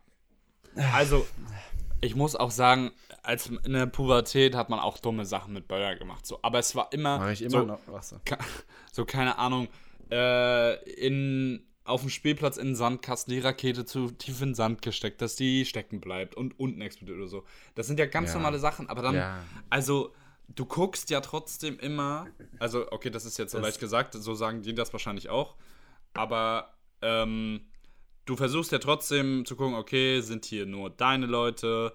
Also, ich muss auch sagen, als in der Pubertät hat man auch dumme Sachen mit Böller gemacht. So. Aber es war immer, Mach ich immer so, noch. Ach so. Ke- so, keine Ahnung, äh, in, auf dem Spielplatz in den Sandkasten die Rakete zu tief in den Sand gesteckt, dass die stecken bleibt und unten explodiert oder so. Das sind ja ganz Ja. normale Sachen, aber dann, Ja. also, du guckst ja trotzdem immer, also, okay, das ist jetzt so Das- leicht gesagt, so sagen die das wahrscheinlich auch, aber, ähm, du versuchst ja trotzdem zu gucken, okay, sind hier nur deine Leute,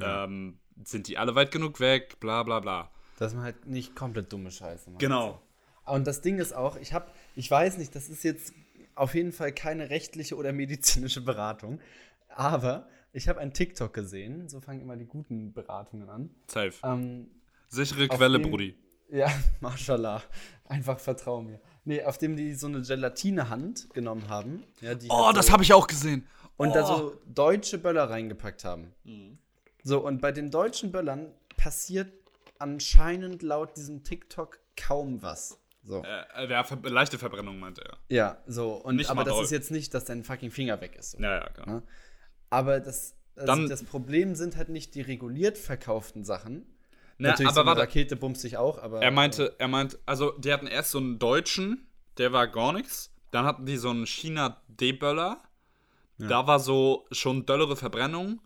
ähm, sind die alle weit genug weg, bla bla bla. Dass man halt nicht komplett dumme Scheiße macht. Genau. Und das Ding ist auch, ich habe, ich weiß nicht, das ist jetzt auf jeden Fall keine rechtliche oder medizinische Beratung, aber ich habe ein TikTok gesehen, so fangen immer die guten Beratungen an. Safe. Ähm, Sichere Quelle, dem- Brudi. Ja, mashallah. Einfach vertrau mir. Nee, auf dem die so eine Gelatine-Hand genommen haben. Ja, die Oh, hat das so, habe ich auch gesehen. Und da Oh. so deutsche Böller reingepackt haben. Mhm. So, und bei den deutschen Böllern passiert anscheinend laut diesem TikTok kaum was. So. Äh, der Ver leichte Verbrennung, meinte er. Ja, so. Und, Nicht aber mal das doll. ist jetzt nicht, dass dein fucking Finger weg ist. So. Ja, ja, genau. Ne? Aber das, also Dann- das Problem sind halt nicht die reguliert verkauften Sachen. Na, Natürlich, aber so eine Rakete bumst sich auch, aber. er meinte, er meint, also die hatten erst so einen deutschen, der war gar nichts. Dann hatten die so einen China D-Böller. Da war so schon dollere Verbrennung.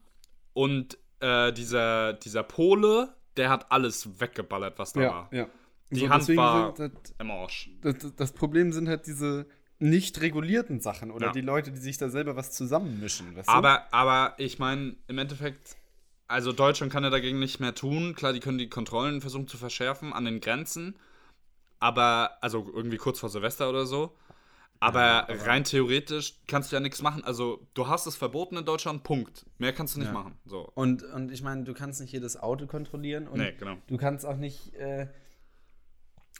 Und äh, dieser, dieser Pole, der hat alles weggeballert, was da Ja, war. ja. Die So, Hand war das, im Arsch. das, das Problem sind halt diese nicht regulierten Sachen oder Ja. die Leute, die sich da selber was zusammenmischen. Weißt du? Aber, aber ich meine, im Endeffekt, also Deutschland kann ja dagegen nicht mehr tun. Klar, die können die Kontrollen versuchen zu verschärfen an den Grenzen. Aber, also irgendwie kurz vor Silvester oder so. Aber, Ja, aber- rein theoretisch kannst du ja nichts machen. Also, du hast es verboten in Deutschland, Punkt. Mehr kannst du nicht Ja. machen. So. Und, und ich meine, du kannst nicht jedes Auto kontrollieren und Nee, genau. du kannst auch nicht, äh,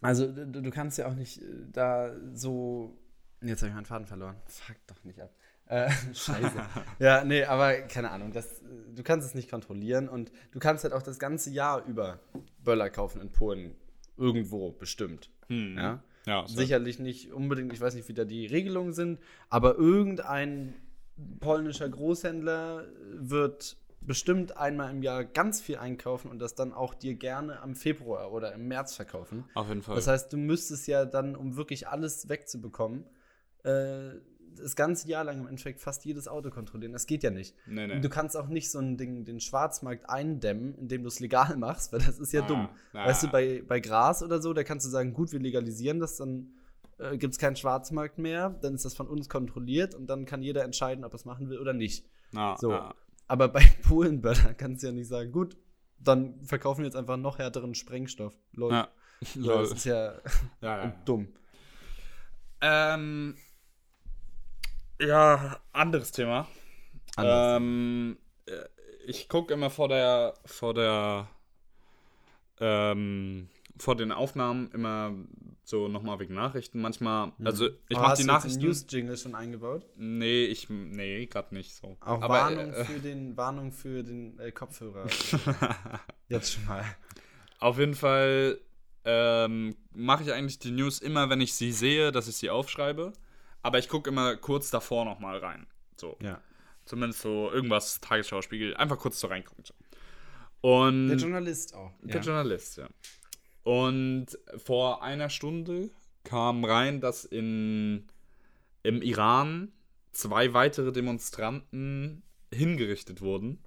also du, du kannst ja auch nicht äh, da so. Jetzt habe ich meinen Faden verloren. Fuck doch nicht ab. Äh, scheiße. ja, nee, aber keine Ahnung. Das, du kannst es nicht kontrollieren und du kannst halt auch das ganze Jahr über Böller kaufen in Polen. Irgendwo bestimmt. Hm. Ja. Ja. Sicherlich nicht unbedingt, ich weiß nicht, wie da die Regelungen sind, aber irgendein polnischer Großhändler wird bestimmt einmal im Jahr ganz viel einkaufen und das dann auch dir gerne am Februar oder im März verkaufen. Auf jeden Fall. Das heißt, du müsstest ja dann, um wirklich alles wegzubekommen, äh, das ganze Jahr lang im Endeffekt fast jedes Auto kontrollieren. Das geht ja nicht. nee, nee. Und du kannst auch nicht so ein Ding, den Schwarzmarkt eindämmen, indem du es legal machst, weil das ist ja Ah, dumm. ja. Weißt du, bei, bei Gras oder so, da kannst du sagen, gut, wir legalisieren das, dann äh, gibt es keinen Schwarzmarkt mehr, dann ist das von uns kontrolliert und dann kann jeder entscheiden, ob er es machen will oder nicht. Na, So. Aber bei Polenböller kannst du ja nicht sagen, gut, dann verkaufen wir jetzt einfach noch härteren Sprengstoff. Lol. Ja. Das ist ja Ja, ja. dumm. Ähm, ja, anderes Thema. Anderes ähm, äh, ich gucke immer vor der, vor der, ähm, vor den Aufnahmen immer so nochmal wegen Nachrichten. Manchmal, also ich mache hast die du Nachrichten. den News-Jingle schon eingebaut? Nee, ich, nee, gerade nicht so. Auch Aber, Warnung, äh, für den, Warnung für den äh, Kopfhörer. Jetzt schon mal. Auf jeden Fall ähm, mache ich eigentlich die News immer, wenn ich sie sehe, dass ich sie aufschreibe. Aber ich gucke immer kurz davor nochmal rein. So. Ja. Zumindest so irgendwas, Tagesschauspiegel, einfach kurz so reingucken. So. Und Der Journalist auch. der Journalist, ja. Und vor einer Stunde kam rein, dass in, im Iran zwei weitere Demonstranten hingerichtet wurden.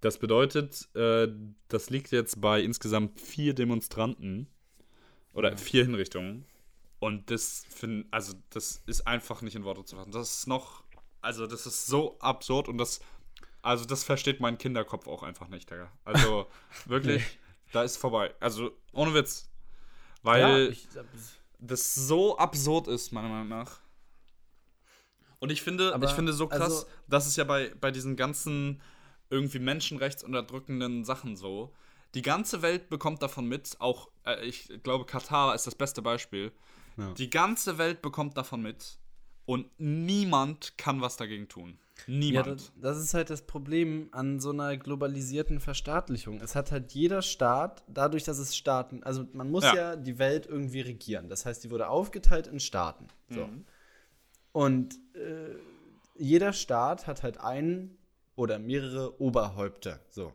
Das bedeutet, äh, das liegt jetzt bei insgesamt vier Demonstranten oder vier Hinrichtungen. Und das find, also das ist einfach nicht in Worte zu fassen. Das ist noch, also das ist so absurd und das, also das versteht mein Kinderkopf auch einfach nicht, Digga. Also wirklich, da ist vorbei. Also ohne Witz. Weil ja, ich, das so absurd ist, meiner Meinung nach. Und ich finde, Aber, ich finde so krass, also- dass es ja bei, bei diesen ganzen irgendwie menschenrechtsunterdrückenden Sachen so. Die ganze Welt bekommt davon mit, auch, äh, ich glaube, Katar ist das beste Beispiel. Ja. Die ganze Welt bekommt davon mit und niemand kann was dagegen tun. ja, Niemand. das, das ist halt das Problem an so einer globalisierten Verstaatlichung. Es hat halt jeder Staat, dadurch, dass es Staaten, also man muss ja, Ja. die Welt irgendwie regieren. Das heißt, die wurde aufgeteilt in Staaten. So. Mhm. Und äh, jeder Staat hat halt einen oder mehrere Oberhäupter. So.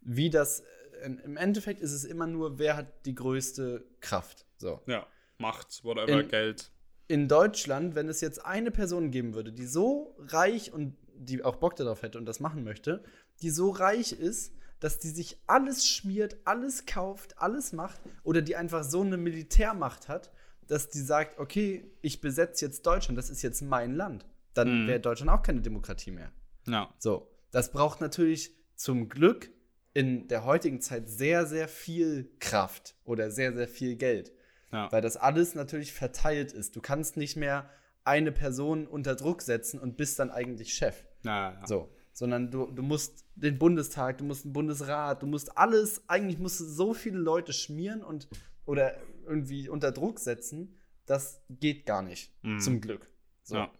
Wie das, äh, im Endeffekt ist es immer nur, wer hat die größte Kraft. So. ja, Macht, whatever, In- Geld. in Deutschland, wenn es jetzt eine Person geben würde, die so reich und die auch Bock darauf hätte und das machen möchte, die so reich ist, dass die sich alles schmiert, alles kauft, alles macht oder die einfach so eine Militärmacht hat, dass die sagt, okay, ich besetze jetzt Deutschland, das ist jetzt mein Land, dann Mhm. wäre Deutschland auch keine Demokratie mehr. Ja. So, das braucht natürlich zum Glück in der heutigen Zeit sehr, sehr viel Kraft oder sehr, sehr viel Geld. Ja. Weil das alles natürlich verteilt ist. Du kannst nicht mehr eine Person unter Druck setzen und bist dann eigentlich Chef. Ja, ja. So. Sondern du, du musst den Bundestag, du musst den Bundesrat, du musst alles, eigentlich musst du so viele Leute schmieren und oder irgendwie unter Druck setzen, das geht gar nicht. Mhm. Zum Glück. So. Ja.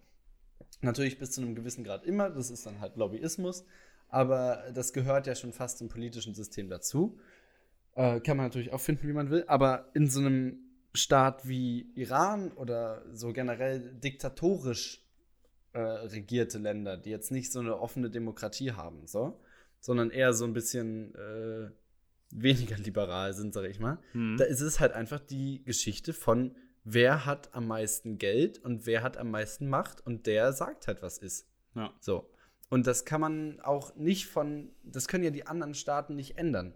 Natürlich bis zu einem gewissen Grad immer, das ist dann halt Lobbyismus, aber das gehört ja schon fast zum politischen System dazu. Äh, kann man natürlich auch finden, wie man will, aber in so einem Staat wie Iran oder so generell diktatorisch äh, regierte Länder, die jetzt nicht so eine offene Demokratie haben, so, sondern eher so ein bisschen äh, weniger liberal sind, sag ich mal, Mhm. da ist es halt einfach die Geschichte von, wer hat am meisten Geld und wer hat am meisten Macht und der sagt halt, was ist. ja. So. Und das kann man auch nicht von, das können ja die anderen Staaten nicht ändern.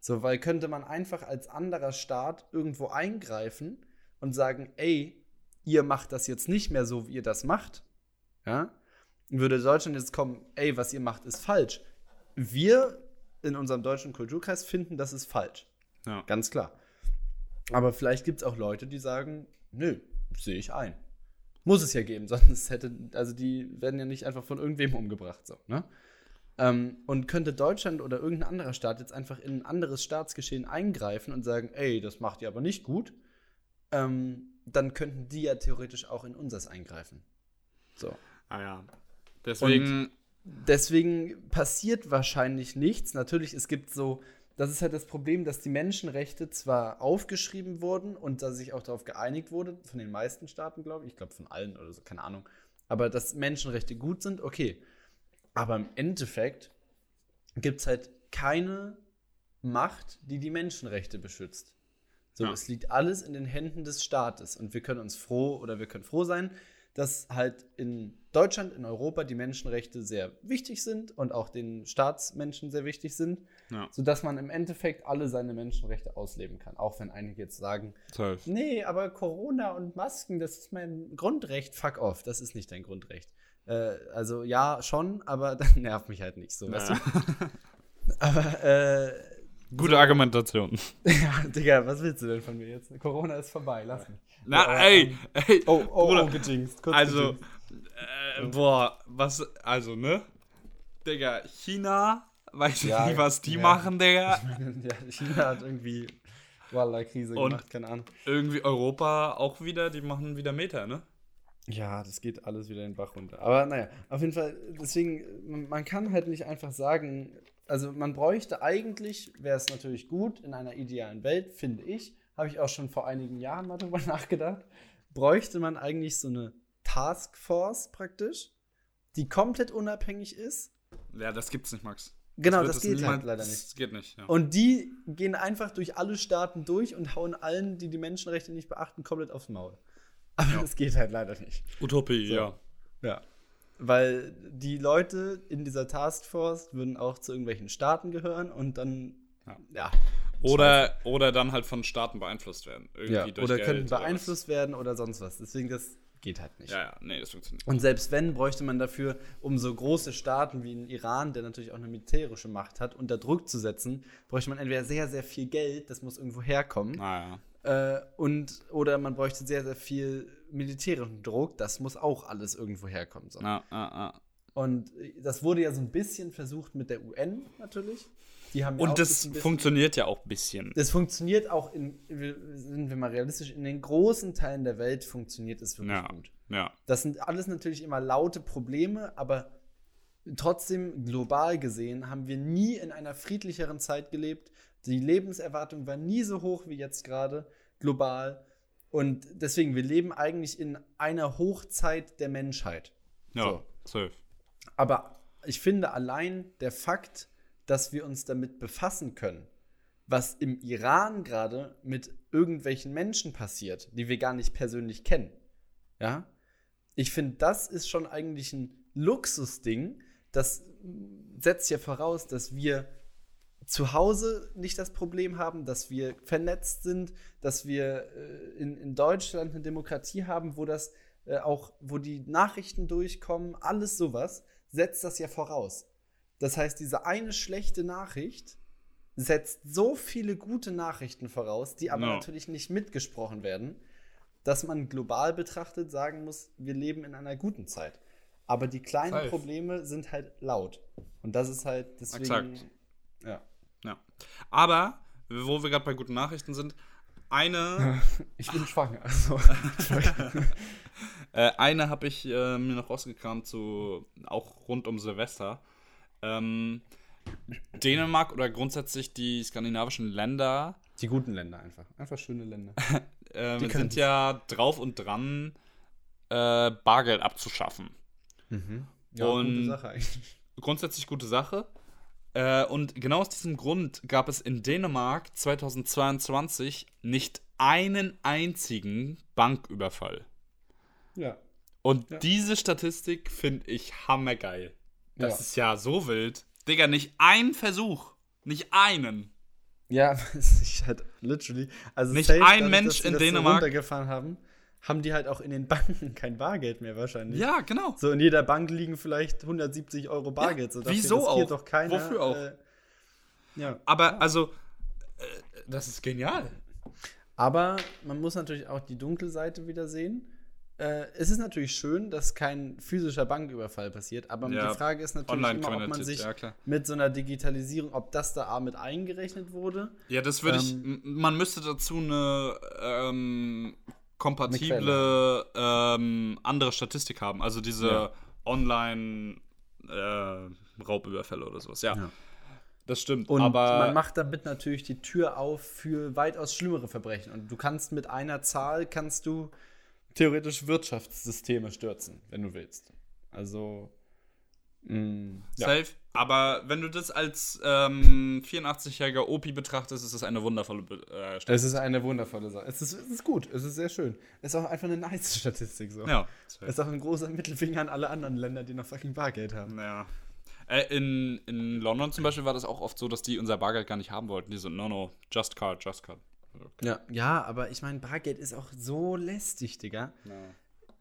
So, weil könnte man einfach als anderer Staat irgendwo eingreifen und sagen, ey, ihr macht das jetzt nicht mehr so, wie ihr das macht, ja, würde Deutschland jetzt kommen, ey, was ihr macht, ist falsch. Wir in unserem deutschen Kulturkreis finden, das ist falsch. Ja. Ganz klar. Aber vielleicht gibt es auch Leute, die sagen, nö, sehe ich ein. Muss es ja geben, sonst hätte, also die werden ja nicht einfach von irgendwem umgebracht, so, ne? Ähm, und könnte Deutschland oder irgendein anderer Staat jetzt einfach in ein anderes Staatsgeschehen eingreifen und sagen, ey, das macht ihr aber nicht gut, ähm, dann könnten die ja theoretisch auch in unseres eingreifen. So. Ah ja. Deswegen. Deswegen passiert wahrscheinlich nichts. Natürlich, es gibt so, das ist halt das Problem, dass die Menschenrechte zwar aufgeschrieben wurden und da sich auch darauf geeinigt wurde, von den meisten Staaten, glaube ich, ich glaube von allen oder so, keine Ahnung, aber dass Menschenrechte gut sind, okay. Aber im Endeffekt gibt es halt keine Macht, die die Menschenrechte beschützt. So, Ja. es liegt alles in den Händen des Staates und wir können uns froh oder wir können froh sein, dass halt in Deutschland, in Europa die Menschenrechte sehr wichtig sind und auch den Staatsmenschen sehr wichtig sind, Ja. sodass man im Endeffekt alle seine Menschenrechte ausleben kann. Auch wenn einige jetzt sagen, Safe. nee, aber Corona und Masken, das ist mein Grundrecht. Fuck off, das ist nicht dein Grundrecht. Äh, also ja, schon, aber das nervt mich halt nicht so. Weißt du? Aber äh, Gute Argumentation. ja, Digga, was willst du denn von mir jetzt? Corona ist vorbei, lass mich. Na, Ja, ey, ey. Oh, oh, Bruder. oh, gejinxt. Kurz Also, äh, boah, was, also, ne? Digga, China, weiß ich Ja, nicht, was die ja. machen, Digga. ja, China hat irgendwie Wallah-Krise Und- gemacht, keine Ahnung. Irgendwie Europa auch wieder, die machen wieder Meter, ne? Ja, das geht alles wieder in den Bach runter. Aber naja, auf jeden Fall, deswegen, man- kann halt nicht einfach sagen, also man bräuchte eigentlich, wäre es natürlich gut, in einer idealen Welt, finde ich, habe ich auch schon vor einigen Jahren mal drüber nachgedacht, bräuchte man eigentlich so eine Taskforce praktisch, die komplett unabhängig ist. Ja, das gibt's nicht, Max. Genau, das, es geht halt leider nicht. Das geht nicht, ja. Und die gehen einfach durch alle Staaten durch und hauen allen, die die Menschenrechte nicht beachten, komplett aufs Maul. Aber Ja. das geht halt leider nicht. Utopie, So. ja. Ja. Weil die Leute in dieser Taskforce würden auch zu irgendwelchen Staaten gehören und dann, Ja. ja, Oder, oder dann halt von Staaten beeinflusst werden. Ja. oder Geld könnten oder was. beeinflusst werden oder sonst was. Deswegen, das geht halt nicht. Ja, ja, nee, das funktioniert. Und selbst wenn, bräuchte man dafür, um so große Staaten wie in Iran, der natürlich auch eine militärische Macht hat, unter Druck zu setzen, bräuchte man entweder sehr, sehr viel Geld, das muss irgendwo herkommen, Naja. Äh, und, oder man bräuchte sehr, sehr viel militärischen Druck, das muss auch alles irgendwo herkommen. So. Na, ah, ah. Und das wurde ja so ein bisschen versucht mit der UN natürlich. Die haben ja auch Und das bisschen- funktioniert ja auch ein bisschen. Das funktioniert auch in, sind wir mal realistisch, in den großen Teilen der Welt funktioniert es wirklich Ja. gut. Ja. Das sind alles natürlich immer laute Probleme, aber trotzdem global gesehen haben wir nie in einer friedlicheren Zeit gelebt. Die Lebenserwartung war nie so hoch wie jetzt gerade global. Und deswegen, wir leben eigentlich in einer Hochzeit der Menschheit. Ja, So. safe. Aber ich finde allein der Fakt, dass wir uns damit befassen können, was im Iran gerade mit irgendwelchen Menschen passiert, die wir gar nicht persönlich kennen. Ja? Ich finde, das ist schon eigentlich ein Luxusding. Das setzt ja voraus, dass wir zu Hause nicht das Problem haben, dass wir vernetzt sind, dass wir äh, in, in Deutschland eine Demokratie haben, wo das äh, auch, wo die Nachrichten durchkommen, alles sowas, setzt das ja voraus. Das heißt, diese eine schlechte Nachricht setzt so viele gute Nachrichten voraus, die aber Ja. natürlich nicht mitgesprochen werden, dass man global betrachtet sagen muss, wir leben in einer guten Zeit. Aber die kleinen Safe. Probleme sind halt laut. Und das ist halt deswegen. Exakt. Ja. Ja. Aber, wo wir gerade bei guten Nachrichten sind, eine, Ich bin schwanger. Also. äh, eine habe ich äh, mir noch rausgekramt, zu, auch rund um Silvester. Ähm, Dänemark oder grundsätzlich die skandinavischen Länder Die guten Länder einfach. Einfach schöne Länder. ähm, sind ja drauf und dran, äh, Bargeld abzuschaffen. Ja, Und- gute Sache eigentlich. grundsätzlich gute Sache. Äh, und genau aus diesem Grund gab es in Dänemark 2022 nicht einen einzigen Banküberfall. Ja. Und Ja. diese Statistik finde ich hammergeil. Das Ja. ist ja so wild. Digga, nicht ein Versuch. Nicht einen. Ja, ist halt literally. Also Nicht safe, ein dadurch, Mensch in Dänemark- runtergefahren haben, haben die halt auch in den Banken kein Bargeld mehr wahrscheinlich. Ja, genau. So in jeder Bank liegen vielleicht 170 Euro Bargeld. so dafür wieso auch? Doch keiner, Wofür auch? Äh, ja. Aber also, äh, das ist genial. Aber man muss natürlich auch die dunkle Seite wieder sehen. äh, es ist natürlich schön, dass kein physischer Banküberfall passiert, aber Ja, die Frage ist natürlich immer, ob man sich ja, mit so einer Digitalisierung, ob das da A mit eingerechnet wurde. Ja, das würde ich. Ähm, m- Man müsste dazu eine ähm, kompatible ähm, andere Statistik haben. Also diese Ja. Online-Raubüberfälle oder sowas. Ja, Ja. das stimmt. Und aber man macht damit natürlich die Tür auf für weitaus schlimmere Verbrechen. Und du kannst mit einer Zahl, kannst du theoretisch Wirtschaftssysteme stürzen, wenn du willst. Also, ja. safe. Aber wenn du das als ähm, 84-jähriger Opi betrachtest, ist es eine wundervolle äh, Statistik. Es ist eine wundervolle Sache. Es ist, es ist gut, es ist sehr schön. Es ist auch einfach eine nice Statistik so. Ja, Es ist auch ein großer Mittelfinger an alle anderen Länder, die noch fucking Bargeld haben. Ja. Äh, in, in London zum Beispiel war das auch oft so, dass die unser Bargeld gar nicht haben wollten. Die so, no, no, just card, just card. Ja, ja aber ich meine, Bargeld ist auch so lästig, Digga.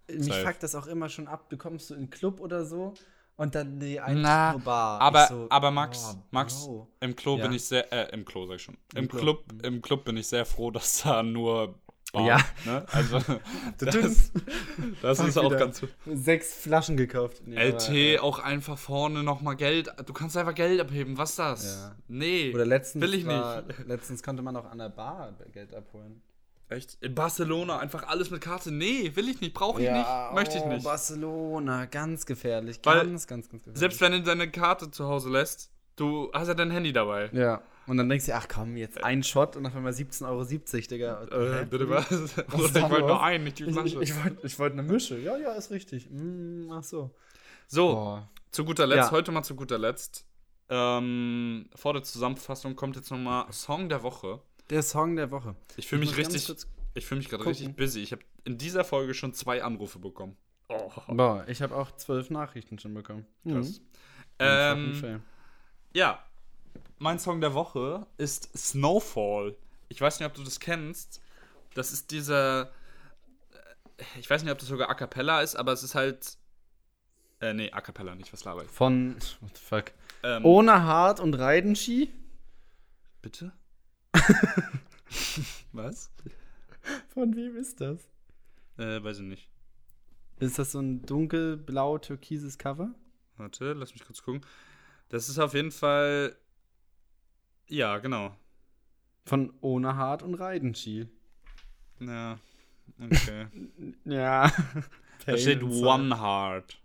Mich Safe. fuckt das auch immer schon ab. Du kommst so in einen Club oder so und dann die eine Na, Bar. aber, so, aber Max, boah, Max, Bro. im Klo Ja. bin ich sehr, äh, im Klo sag ich schon. Im, Im Club, Club. im Club bin ich sehr froh, dass da nur Bar, Ja. ne? Also, das, das ist auch ganz. Sechs Flaschen gekauft. Nee, LT aber, äh, auch einfach vorne nochmal Geld. Du kannst einfach Geld abheben. Was ist das? Ja. Nee. Oder letztens, Will ich war, nicht. letztens konnte man auch an der Bar Geld abholen. Echt? In Barcelona einfach alles mit Karte. Nee, will ich nicht, brauche ich nicht, möchte ich oh, nicht. Barcelona, ganz gefährlich. Weil ganz, ganz, ganz gefährlich. Selbst wenn du deine Karte zu Hause lässt, du hast ja dein Handy dabei. Ja. Und dann denkst du, ach komm, jetzt ein Shot und auf einmal 17,70 Euro, Digga. Äh, bitte was? Was ich wollte nur einen, nicht die Flasche. ich, ich wollte ich wollt eine Mische. Ja, ja, ist richtig. Mm, ach so. so, Boah. zu guter Letzt, Ja. heute mal zu guter Letzt. Ähm, vor der Zusammenfassung kommt jetzt nochmal Song der Woche. Der Song der Woche. Ich fühle mich richtig, ich fühle mich gerade richtig busy. Ich habe in dieser Folge schon zwei Anrufe bekommen. Oh, Boah, ich habe auch zwölf Nachrichten schon bekommen. krass. Mhm. Ähm. Ja, mein Song der Woche ist Snowfall. Ich weiß nicht, ob du das kennst. Das ist dieser. äh, Ich weiß nicht, ob das sogar A Cappella ist, aber es ist halt. Äh, nee, A Cappella nicht, was laber ich? Von, what the fuck? Ähm, Ohne Hart und Reidenski? Bitte? was? Von wem ist das? Äh, weiß ich nicht. Ist das so ein dunkelblau-türkises Cover? Warte, lass mich kurz gucken. Das ist auf jeden Fall. Ja, genau. Von Ohne Hart und Reidenski. Ja. Okay. Ja. da steht One Heart.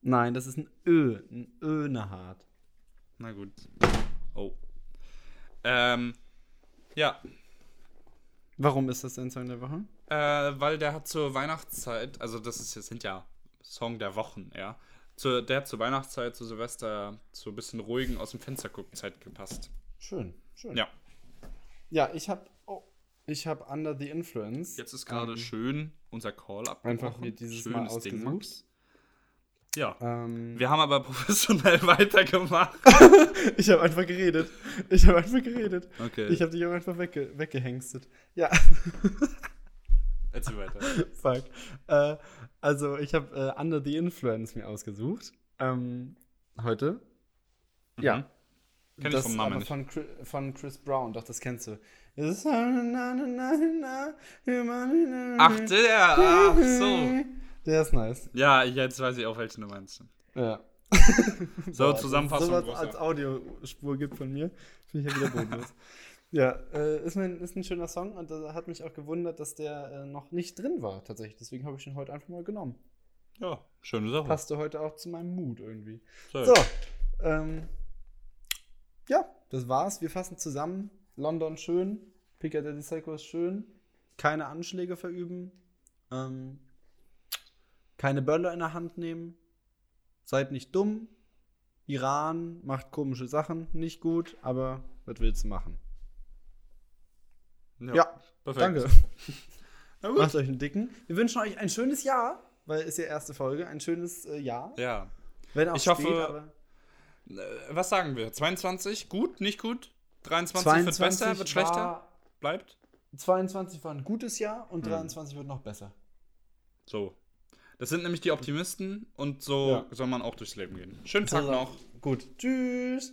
Nein, das ist ein Ö. Ein Öne Hart. Na gut. Oh. Ähm. Ja, Warum ist das dein Song der Woche? Äh, weil der hat zur Weihnachtszeit, also das ist jetzt sind ja Song der Wochen, ja. Zu, der hat zur Weihnachtszeit, zu Silvester, zu ein bisschen ruhigen aus dem Fenster gucken Zeit gepasst. Schön, schön. Ja. Ja, ich habe oh, ich habe Under the Influence. Jetzt ist gerade ähm, schön unser Call abgebrochen. Einfach mir dieses Mal ausgesucht. Max. Ja. Ähm, Wir haben aber professionell weitergemacht. ich habe einfach geredet. Ich habe einfach geredet. Okay. Ich habe dich auch einfach wegge weggehengstet. Ja, Erzähl weiter. fuck. Äh, also, ich habe äh, Under the Influence mir ausgesucht. Ähm, heute. Ja. Mhm. Kenn ich das vom Namen nicht. Von, von Chris Brown, doch, das kennst du. Ach, Ach, der, ach so. Der ist nice. Ja, jetzt weiß ich auch, welchen du meinst. Ja. So, Boah, Zusammenfassung. Sowas großer. als Audiospur gibt von mir, finde ich ja wieder bodenlos. ja, äh, ist, mein, ist ein schöner Song und da hat mich auch gewundert, dass der äh, noch nicht drin war, tatsächlich. Deswegen habe ich ihn heute einfach mal genommen. Ja, schöne Sache. Passte heute auch zu meinem Mut irgendwie. So. So, ähm, ja, das war's. Wir fassen zusammen. London schön, Piccadilly Circus schön, keine Anschläge verüben, ähm, keine Böller in der Hand nehmen, seid nicht dumm. Iran macht komische Sachen, nicht gut, aber was willst du machen? Ja, perfekt. Danke. Macht euch einen dicken. Wir wünschen euch ein schönes Jahr, weil ist ja erste Folge, ein schönes äh, Jahr. Ja. Wenn auch Ich hoffe, spät, aber Äh, Was sagen wir? 22? Gut, nicht gut? 23, wird besser, wird schlechter? Bleibt? 22 war ein gutes Jahr und Hm. 23 wird noch besser. So. Das sind nämlich die Optimisten und so Ja. soll man auch durchs Leben gehen. Schönen Tag noch. Gut. Tschüss.